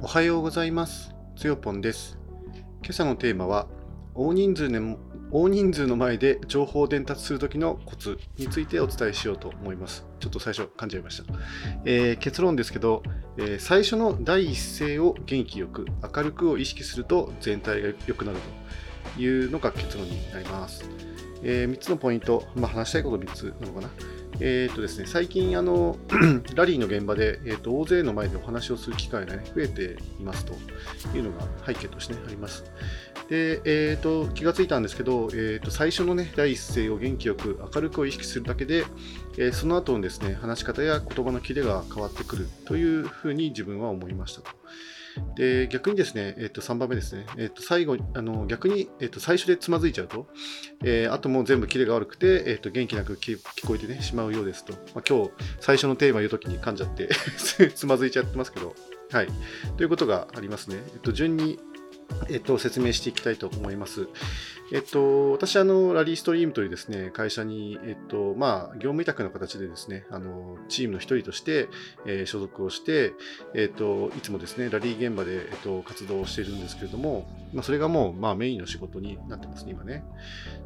おはようございます。つよぽんです。今朝のテーマは、大人数の大人数の前で情報を伝達するときのコツについてお伝えしようと思います。ちょっと最初噛んじゃいました。えー結論ですけど、えー最初の第一声を元気よく、明るくを意識すると全体が良くなるというのが結論になります。え3つのポイント、まあ、話したいこと3つなのかな。えーとですね、最近あの、ラリーの現場で、えーと大勢の前でお話をする機会が、ね、増えていますというのが背景として、ね、あります。で、えーと、気がついたんですけど、えーと、最初の、ね、第一声を元気よく明るくを意識するだけで、えーその後のですね、話し方や言葉のキレが変わってくるというふうに自分は思いましたと。で逆にですね、えー、と3番目ですね、えー、と最後あの逆に、えー、と最初でつまずいちゃうと、えーあともう全部キレが悪くて、えー、と元気なく聞こえて、ね、しまうようですと、まあ、今日最初のテーマ言うときに噛んじゃって つまずいちゃってますけど、はい、ということがありますね。えっと、順にえっと、説明していきたいと思います。えっと、私、あの、ラリーストリームというですね、会社に、えっと、まあ、業務委託の形でですね、あの、チームの一人として、えー所属をして、えっと、いつもですね、ラリー現場で、えっと、活動をしているんですけれども、まあ、それがもう、まあ、メインの仕事になってますね、今ね。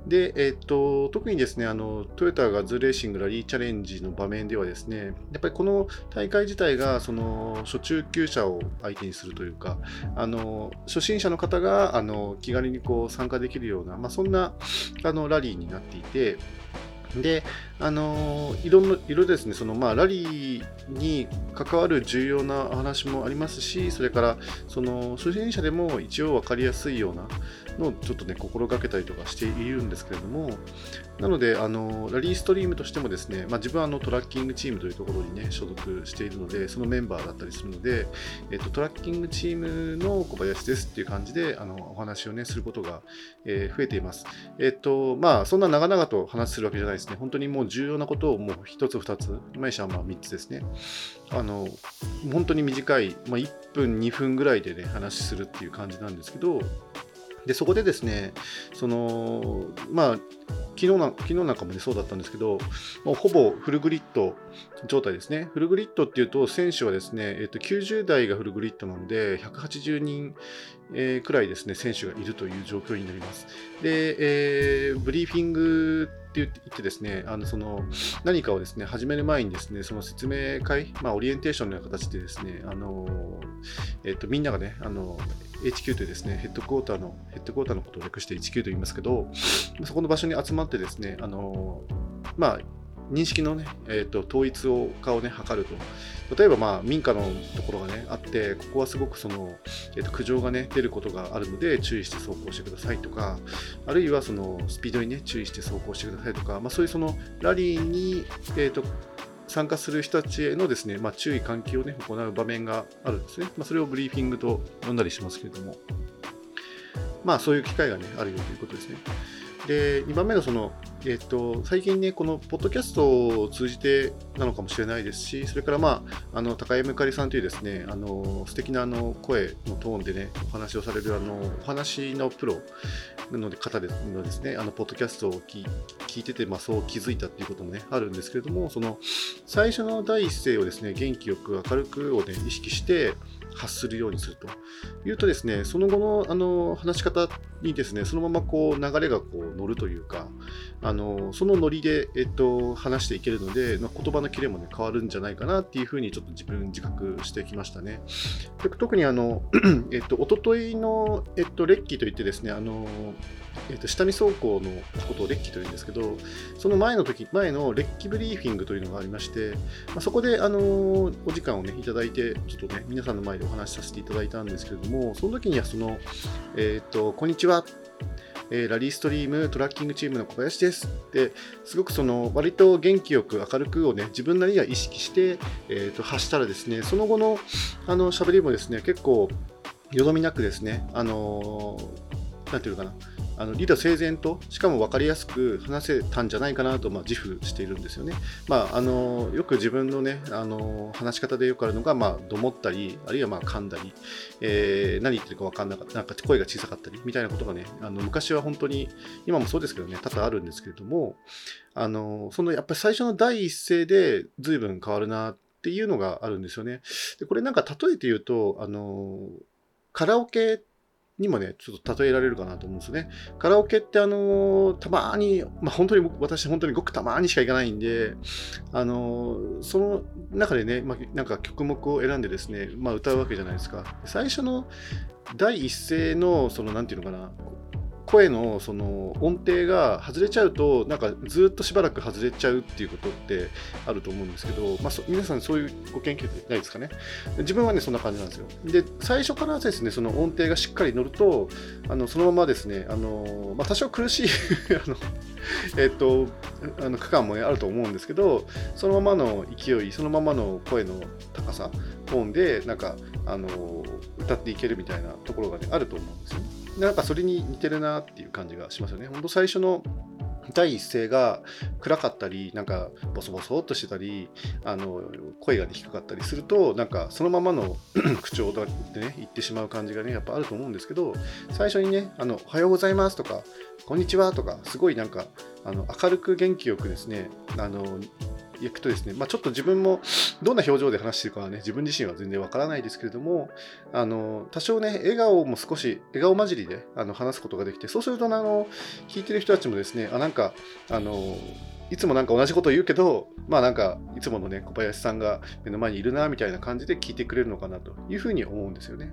で、えっと、特にですね、あの、トヨタがズレーシングラリーチャレンジの場面ではですね、やっぱりこの大会自体が、その、初中級者を相手にするというか、あの初心者の方があの気軽にこう参加できるような、まあ、そんなあのラリーになっていて、で、あのいろんないろいろですね、そのまあラリーに関わる重要な話もありますし、それからその初心者でも一応分かりやすいようなのちょっとね、心がけたりとかしているんですけれども、なので、あのラリーストリームとしてもですね、まあ、自分はあのトラッキングチームというところにね、所属しているので、そのメンバーだったりするので、えっと、トラッキングチームの小林ですっていう感じであのお話をねすることが、えー増えています。えっとまあそんな長々と話するわけじゃないですね。本当にもう重要なことをもう一つ二つ、ないしはまあ三つですね。あの本当に短い、まあ、1分2分ぐらいでね話するっていう感じなんですけど、でそこでですね、そのまあ日な昨日なんかもねそうだったんですけど、もうほぼフルグリッド状態ですね。フルグリッドっていうと、選手はですね、えっと90代がフルグリッドなので、180人、えーくらいですね、選手がいるという状況になります。で、えーブリーフィングって言ってですね、あのその何かをですね、始める前にですね、その説明会、まあ、オリエンテーションのような形でですね、あのえっとみんながね、あの HQ というですね、ヘッドクォーターの、ヘッドクォーターのことを略して HQ と言いますけど、そこの場所に集まってですね、あのまあ、認識のね、えー、と統一を化をね、図ると。例えば、まあ、民家のところがね、あって、ここはすごくその、えーと苦情がね、出ることがあるので、注意して走行してくださいとか、あるいはそのスピードにね、注意して走行してくださいとか、まあ、そういうそのラリーに、えーと参加する人たちへのですね、まあ、注意喚起をね、行う場面があるんですね。まあ、それをブリーフィングと呼んだりしますけれども、まあ、そういう機会がね、あるよということですね。で、2番目のその、えっと、最近ね、このポッドキャストを通じてなのかもしれないですし、それから、まあ、あの高山ゆかりさんというですね、あの素敵なあの声のトーンでね、お話をされるあのお話のプロの方でのですね、あのポッドキャストを聞い聞いてて、まあ、そう気づいたっていうこともね、あるんですけれども、その最初の第一声をですね、元気よく明るくをね、意識して発するようにするというとですね、その後のあの話し方にですね、そのままこう流れがこう乗るというか、あのそのノリで、えっと、話していけるので、まあ言葉のキレもね、変わるんじゃないかなっていうふうにちょっと自分自覚してきましたね。で特にあの、えっと、一昨日の、えっと、レッキーといってですね、あの、えっと、下見走行のことをレッキというんですけど、その前の時、前のレッキブリーフィングというのがありまして、まあ、そこで、あのお時間をね、いただいて、ちょっとね、皆さんの前でお話しさせていただいたんですけれども、その時にはその、えっと、こんにちは。えーラリーストリームトラッキングチームの小林です。ですごくその割と元気よく明るくをね自分なりには意識して、えーと発したらですねその後のあの喋りもですね結構よどみなくですねあのーなんていうかなあの理路整然としかも分かりやすく話せたんじゃないかなと、まあ、自負しているんですよね。まあ、あのよく自分のねあの話し方でよくあるのが、まあ、どもったりあるいはまあ噛んだり、えー何言ってるか分かんなかったなんか声が小さかったりみたいなことがねあの昔は本当に今もそうですけどね多々あるんですけれどもあのそのやっぱり最初の第一声で随分変わるなっっていうのがあるんですよね。でこれなんか例えて言うと、あのカラオケにもね、ちょっと例えられるかなと思うんですね。カラオケってあのたまに、まあ本当に私本当にごくたまにしか行かないんで、あのその中でね、まあ、なんか曲目を選んでですね、まあ歌うわけじゃないですか。最初の第一声の、その、なんていうのかな、声のその音程が外れちゃうとなんかずっとしばらく外れちゃうっていうことってあると思うんですけど、まあ、皆さんそういうご研究ってないですかね。自分はねそんな感じなんですよ。で最初からですねその音程がしっかり乗るとあのそのままですねあの、まあ、多少苦しい あのえっとあの区間も、ね、あると思うんですけどそのままの勢いそのままの声の高さトーンでなんかあの歌っていけるみたいなところが、ね、あると思うんですよねなんかそれに似てるなっていう感じがしますよね。本当最初の第一声が暗かったり、なんかボソボソっとしてたり、あの声が、ね、低かったりすると、なんかそのままの 口調でね、言ってしまう感じがね、やっぱあると思うんですけど、最初にね、あのおはようございますとか、こんにちはとか、すごいなんかあの明るく元気よくですね、あのいくとですね、まあ、ちょっと自分もどんな表情で話してるかはね、自分自身は全然わからないですけれども、あの、多少ね、笑顔も少し、笑顔混じりであの話すことができて、そうすると、あの、聞いてる人たちもですね、あ、なんか、あの、いつもなんか同じことを言うけど、まあなんか、いつものね、小林さんが目の前にいるな、みたいな感じで聞いてくれるのかなというふうに思うんですよね。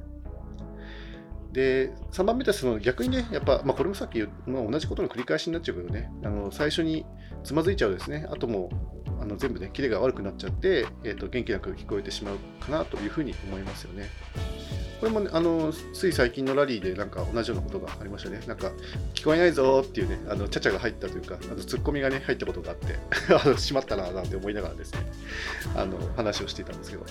で、3番目としてその逆にね、やっぱ、まあ、これもさっき、まあ、同じことの繰り返しになっちゃうけどね、あの最初につまずいちゃうですね、あともあの全部ね、キレが悪くなっちゃって、えーと、元気なく聞こえてしまうかなというふうに思いますよね。これも、ね、あのつい最近のラリーでなんか同じようなことがありましたね。なんか聞こえないぞっていうね、あのちゃちゃが入ったというか、あのツッコミがね入ったことがあって、あのしまったななんて思いながらですね、あの話をしていたんですけど。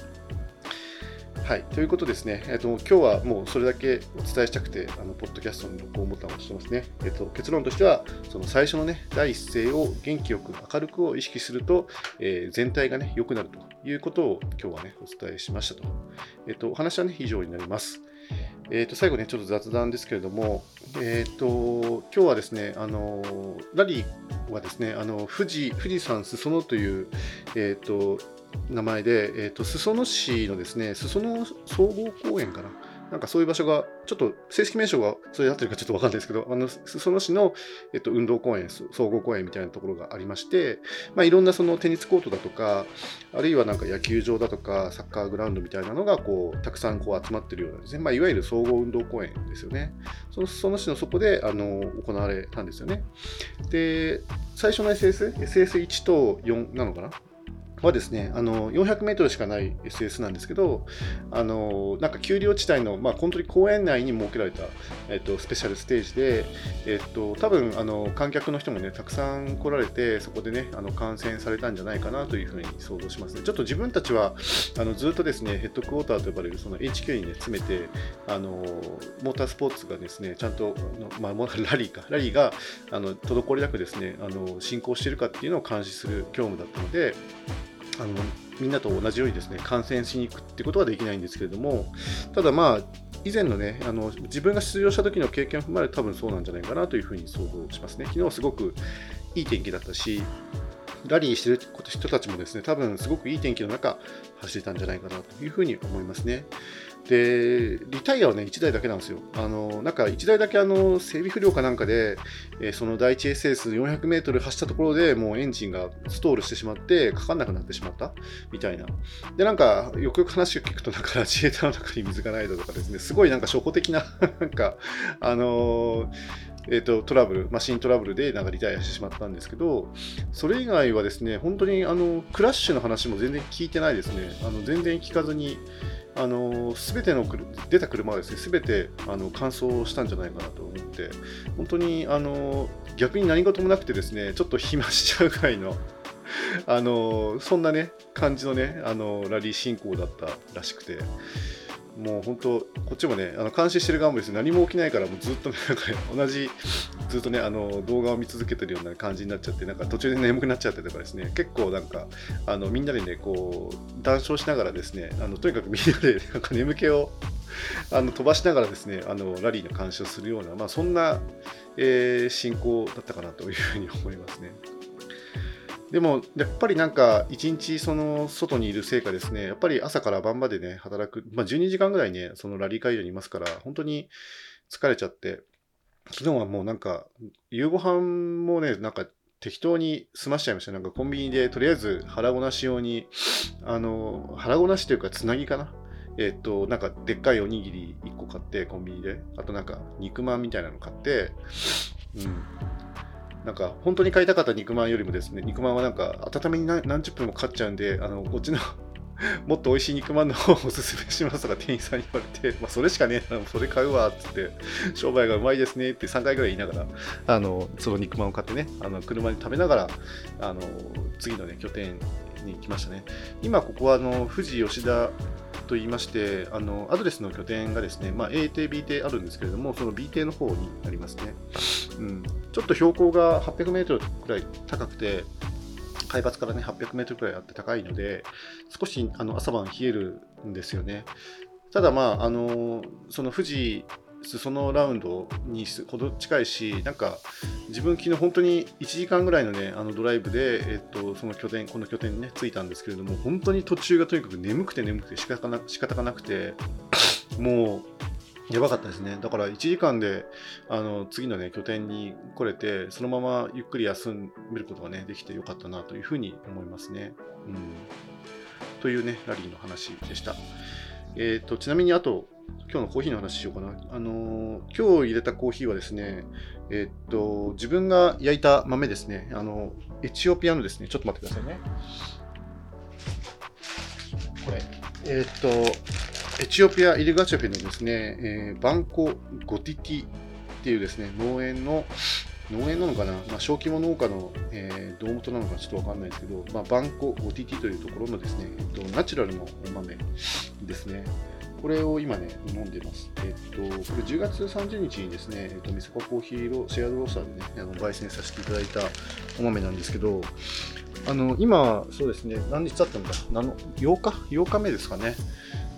はい、ということですね、えっと、今日はもうそれだけお伝えしたくて、あのポッドキャストの録音ボタンを押してますね。えっと、結論としては、その最初のね、第一声を元気よく明るくを意識すると、えー、全体がね、良くなるということを今日はね、お伝えしましたと。えっと、お話はね、以上になります。えー、と最後ね、ちょっと雑談ですけれども、えー、と今日はですね、あのラリーはですね、あの富士富士山裾野という、えーと名前で、えーと、裾野市のですね、裾野総合公園かな。なんかそういう場所が、ちょっと正式名称がそれで合ってるかちょっとわかんないですけど、あの裾野市の、えっと、運動公園、総合公園みたいなところがありまして、まあ、いろんなそのテニスコートだとか、あるいはなんか野球場だとか、サッカーグラウンドみたいなのがこうたくさんこう集まってるようなですね、まあ、いわゆる総合運動公園ですよね。その裾野市のそこであの行われたんですよね。で、最初の SS、SS1 と4なのかなはですね、あの400メートルしかない SS なんですけど、あのなんか丘陵地帯の、まあ、本当に公園内に設けられた、えっと、スペシャルステージで、えっと、多分あの観客の人もね、たくさん来られて、そこでね、あの観戦されたんじゃないかなというふうに想像しますね。ちょっと自分たちはあのずっとですね、ヘッドクォーターと呼ばれるその HQ にね、詰めて、あのモータースポーツがですね、ちゃんと、まあ、ラリーか、ラリーがあの滞りなくですね、あの進行しているかっていうのを監視する業務だったので、あのみんなと同じようにですね感染しに行くってことはできないんですけれどもただまあ以前のねあの自分が出場した時の経験を踏まえると多分そうなんじゃないかなというふうに想像しますね昨日すごくいい天気だったしラリーしてる人たちもですね多分すごくいい天気の中走れたんじゃないかなというふうに思いますね。で、リタイアはね、1台だけなんですよ。あの、なんか1台だけあの、整備不良かなんかで、えー、その第 1ss400m 走ったところでもうエンジンがストールしてしまって、かかんなくなってしまった？みたいな。で、なんか、よくよく話を聞くと、なんか、自衛隊の中に水がないだとかですね、すごいなんか初歩的な なんか、あのーえーと、トラブル、マシントラブルでなんかリタイアしてしまったんですけど、それ以外はですね、本当にあのクラッシュの話も全然聞いてないですね。あの全然聞かずに、あの全ての出た車はですね全てあの完走したんじゃないかなと思って本当にあの逆に何事もなくてですねちょっと暇しちゃうぐらいのあのそんなね感じのねあのラリー進行だったらしくてもう本当、こっちもね、あの監視してる側もですね、何も起きないから、もうずっと、ね、なんか、同じ、ずっとね、あの動画を見続けてるような感じになっちゃって、なんか途中で眠くなっちゃってとかですね、結構なんか、あのみんなでね、こう、談笑しながらですね、あのとにかくみんなで なんか眠気をあの飛ばしながらですね、あのラリーの監視をするような、まあ、そんな、えー、進行だったかなというふうに思いますね。でも、やっぱりなんか、一日その外にいるせいかですね、やっぱり朝から晩までね、働く、まあ、12時間ぐらいね、そのラリー会場にいますから、本当に疲れちゃって、昨日はもうなんか、夕ご飯もね、なんか適当に済ましちゃいました。なんかコンビニでとりあえず腹ごなし用に、あの、腹ごなしというかつなぎかな。えっ、と、なんかでっかいおにぎり1個買って、コンビニで。あとなんか肉まんみたいなの買って、うん。なんか本当に買いたかった肉まんよりもですね、肉まんはなんか温めに何十分もかっちゃうんで、あの、こっちの もっと美味しい肉まんの方をおすすめしますとか店員さんに言われて、まあ、それしかねえなそれ買うわっつって、商売がうまいですねって3回ぐらい言いながら、あのその肉まんを買ってね、あの車に食べながら、あの次のね、拠点に来ましたね。今、ここはあの富士吉田と言いまして、あのアドレスの拠点がですね、まあ、A 艇、B 艇あるんですけれども、その B 艇の方になりますね。うん、ちょっと標高が800メートルくらい高くて、海抜からね、800メートルくらいあって高いので、少しあの朝晩冷えるんですよね。ただまあ、あのその富士裾野ラウンドにほど近いし、なんか自分、昨日本当に1時間ぐらいのね、あのドライブで、えっと、その拠点、この拠点にね、着いたんですけれども、本当に途中がとにかく眠くて眠くて仕方な仕方がなくて、もう、やばかったですね。だから1時間であの次の、ね、拠点に来れて、そのままゆっくり休むことが、ね、できてよかったなというふうに思いますね。うん、というね、ラリーの話でした。えーと、ちなみにあと、今日のコーヒーの話しようかな。あのー、今日入れたコーヒーはですね、えっ、と、自分が焼いた豆ですね。あの、エチオピアのですね、ちょっと待ってくださいね。これ、えっ、と、エチオピア・イルガチャフェのですね、えー、バンコ・ゴティティっていうですね、農園の、農園なのかな、まあ、小規模農家の、えー、胴元なのかちょっとわかんないですけど、まあ、バンコ・ゴティティというところのですね、えっと、ナチュラルのお豆ですね。これを今ね、飲んでます。えっと、これ10月30日にですね、えっと、ミソカコーヒーロシェアドロースターでね、あの焙煎させていただいたお豆なんですけど、あの、今、そうですね、何日経ったんだ ?8 日 ?8 日目ですかね。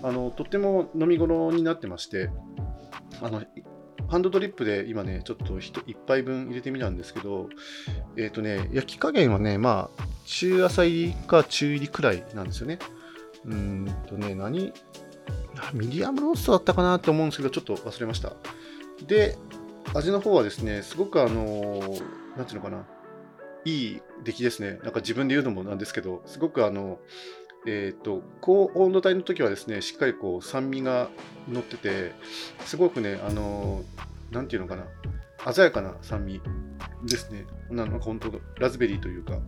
あのとっても飲み頃になってましてあのハンドドリップで今ねちょっと1杯分入れてみたんですけどえっ、ー、とね焼き加減はねまあ中浅入りか中入りくらいなんですよね。うんとね何ミディアムローストだったかなと思うんですけどちょっと忘れました。で味の方はですねすごくあの何ていうのかないい出来ですね。なんか自分で言うのもなんですけどすごくあのえーと、高温度帯の時はですねしっかりこう酸味が乗っててすごくねあの何て言うのかな鮮やかな酸味ですね。なんか本当ラズベリーというか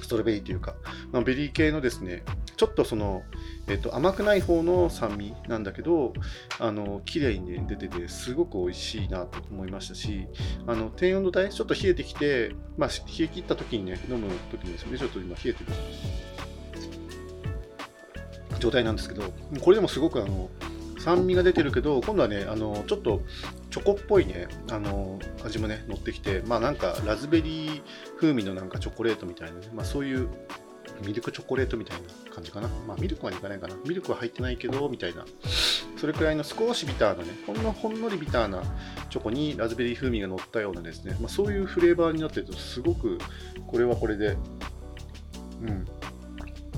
ストロベリーというか、まあ、ベリー系のですねちょっとその、えーと、甘くない方の酸味なんだけどあの綺麗に、ね、出ててすごく美味しいなと思いましたしあの低温度帯ちょっと冷えてきて、まあ、冷え切った時にね飲む時にですね。ちょっと今冷えてる。状態なんですけど、これでもすごくあの酸味が出てるけど、今度はね、あのちょっとチョコっぽいね、あの味もね、乗ってきて、まあなんかラズベリー風味のなんかチョコレートみたいなね、まあそういうミルクチョコレートみたいな感じかな。まあミルクはいかないかな。ミルクは入ってないけど、みたいな。それくらいの少しビターなね、ほんのほんのりビターなチョコにラズベリー風味が乗ったようなですね、まあ、そういうフレーバーになってると、すごくこれはこれで、うん、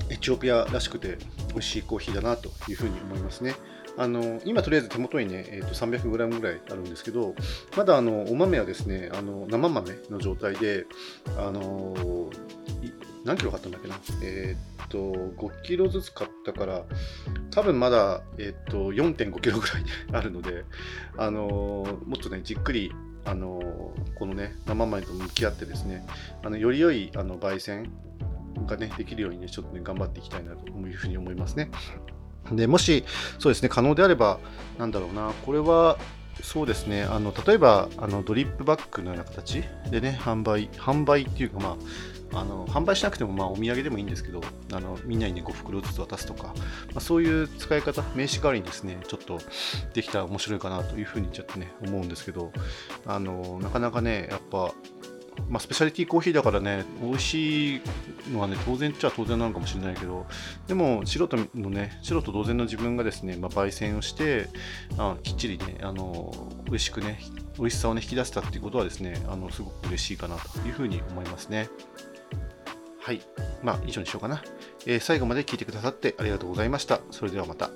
エチオピアらしくて美味しいコーヒーだなというふうに思いますね。あの今とりあえず手元にね、えー、と 300g ぐらいあるんですけど、まだあのお豆はですね、あの生豆の状態で、あの何キロ買ったんだっけな、えっ、ー、と5キロずつ買ったから、多分まだ、えっ、ー、と4.5キロぐらいあるので、あのもっとね、じっくりあのこのね生豆と向き合ってですねあのより良いあの焙煎がね、できるようにね、ちょっとね、頑張っていきたいなというふうに思いますね。でもし、そうですね、可能であれば、なんだろうな、これは、そうですね、あの例えばあのドリップバッグのような形でね、販売、販売っていうか、まあ、あの販売しなくてもまあお土産でもいいんですけど、あのみんなにね、5袋ずつ渡すとか、まあ、そういう使い方、名刺代わりにですね、ちょっとできたら面白いかなというふうにちょっとね、思うんですけど、あのなかなかね、やっぱ、まあ、スペシャリティコーヒーだからね、美味しいのはね、当然っちゃ当然なのかもしれないけど、でも、素人のね、素人同然の自分がですね、まあ、焙煎をして、あきっちりね、あの、美味しくね、美味しさをね、引き出したっていうことはですね、あの、すごく嬉しいかなというふうに思いますね。はい。まあ、以上にしようかな。えー最後まで聞いてくださってありがとうございました。それではまた。